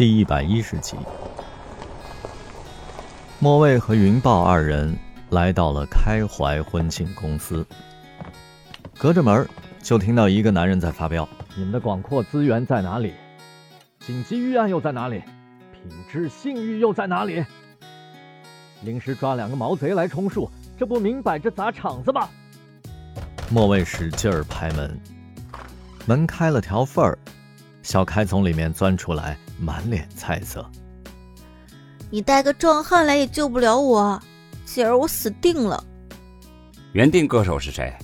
第一百一十集，莫蔚和云豹二人来到了开怀婚庆公司。隔着门就听到一个男人在发飙：“你们的广阔资源在哪里？紧急预案又在哪里？品质信誉又在哪里？临时抓两个毛贼来充数，这不明摆着砸场子吗？”莫蔚使劲儿拍门，门开了条缝儿。小开从里面钻出来，满脸菜色。你带个壮汉来也救不了我，姐儿我死定了。原定歌手是谁？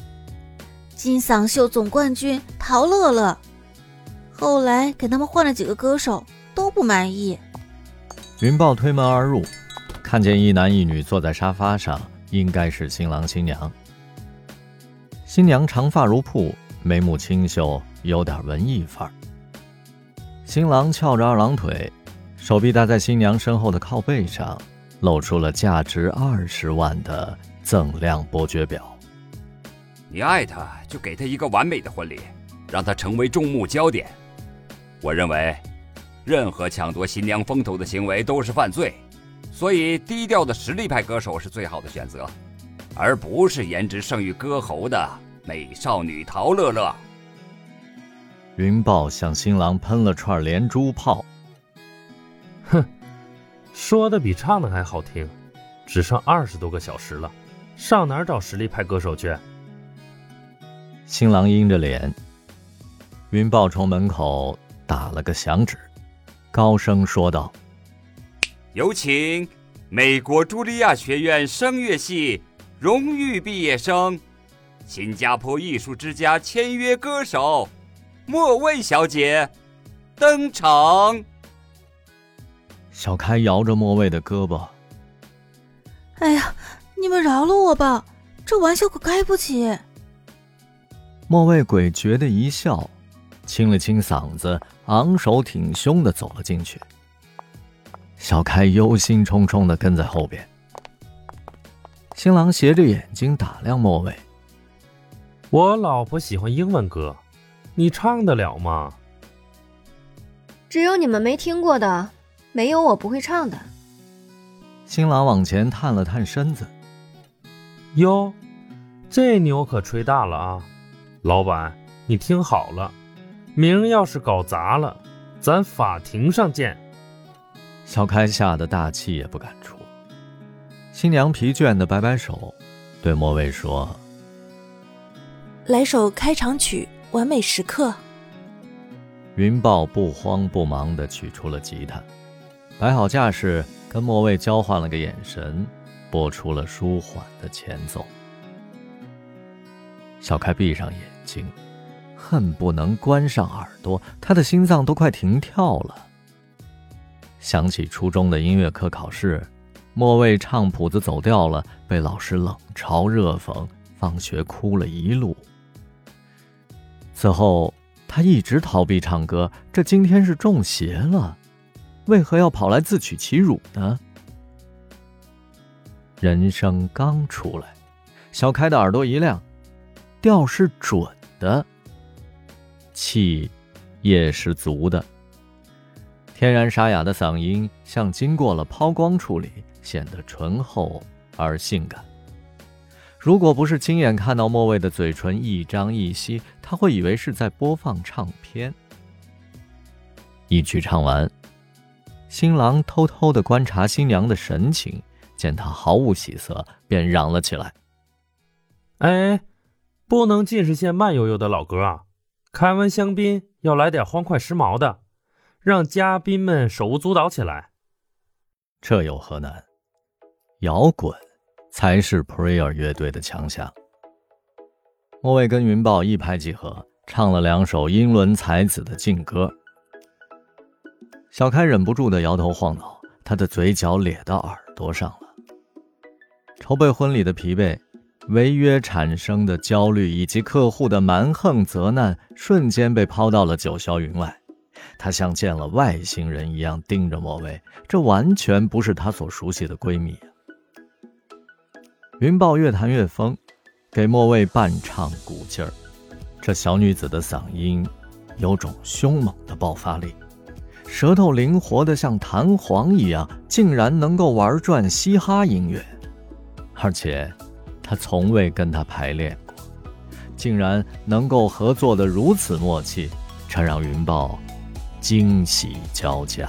金嗓秀总冠军陶乐乐。后来给他们换了几个歌手，都不满意。云豹推门而入，看见一男一女坐在沙发上，应该是新郎新娘。新娘长发如瀑，眉目清秀，有点文艺范儿。新郎翘着二郎腿，手臂搭在新娘身后的靠背上，露出了价值二十万的锃亮伯爵表。你爱他，就给他一个完美的婚礼，让他成为众目焦点。我认为，任何抢夺新娘风头的行为都是犯罪，所以低调的实力派歌手是最好的选择，而不是颜值胜于歌喉的美少女陶乐乐。云豹向新郎喷了串连珠炮。哼，说的比唱的还好听。只剩二十多个小时了，上哪儿找实力派歌手去？新郎阴着脸。云豹从门口打了个响指，高声说道：“有请美国茱莉亚学院声乐系荣誉毕业生，新加坡艺术之家签约歌手。”莫蔚小姐登场。小开摇着莫蔚的胳膊。哎呀，你们饶了我吧，这玩笑可开不起。莫蔚诡谲的一笑，清了清嗓子，昂首挺胸的走了进去。小开忧心忡忡的跟在后边。新郎斜着眼睛打量莫蔚。我老婆喜欢英文歌。你唱得了吗？只有你们没听过的，没有我不会唱的。新郎往前探了探身子，哟，这牛可吹大了啊！老板，你听好了，明儿要是搞砸了，咱法庭上见。小开吓得大气也不敢出。新娘疲倦的摆摆手，对莫蔚说：“来首开场曲。”完美时刻。云豹不慌不忙地取出了吉他，摆好架势，跟莫蔚交换了个眼神，播出了舒缓的前奏。小开闭上眼睛，恨不能关上耳朵，他的心脏都快停跳了。想起初中的音乐课考试，莫蔚唱谱子走调了，被老师冷嘲热讽，放学哭了一路。此后，他一直逃避唱歌。这今天是中邪了，为何要跑来自取其辱呢？人声刚出来，小开的耳朵一亮，调是准的，气也是足的。天然沙哑的嗓音，像经过了抛光处理，显得醇厚而性感。如果不是亲眼看到莫蔚的嘴唇一张一翕，他会以为是在播放唱片。一曲唱完，新郎偷偷的观察新娘的神情，见她毫无喜色，便嚷了起来：“哎，不能尽是些慢悠悠的老歌啊！开完香槟要来点欢快时髦的，让嘉宾们手舞足蹈起来。这有何难？摇滚。”才是 Prayer 乐队的强项。莫蔚跟云豹一拍即合，唱了两首英伦才子的劲歌。小开忍不住的摇头晃脑，他的嘴角咧到耳朵上了。筹备婚礼的疲惫、违约产生的焦虑以及客户的蛮横责难，瞬间被抛到了九霄云外。他像见了外星人一样盯着莫蔚，这完全不是他所熟悉的闺蜜。云豹越弹越疯，给莫蔚伴唱鼓劲儿。这小女子的嗓音有种凶猛的爆发力，舌头灵活的像弹簧一样，竟然能够玩转嘻哈音乐，而且他从未跟他排练过，竟然能够合作的如此默契，这让云豹惊喜交加。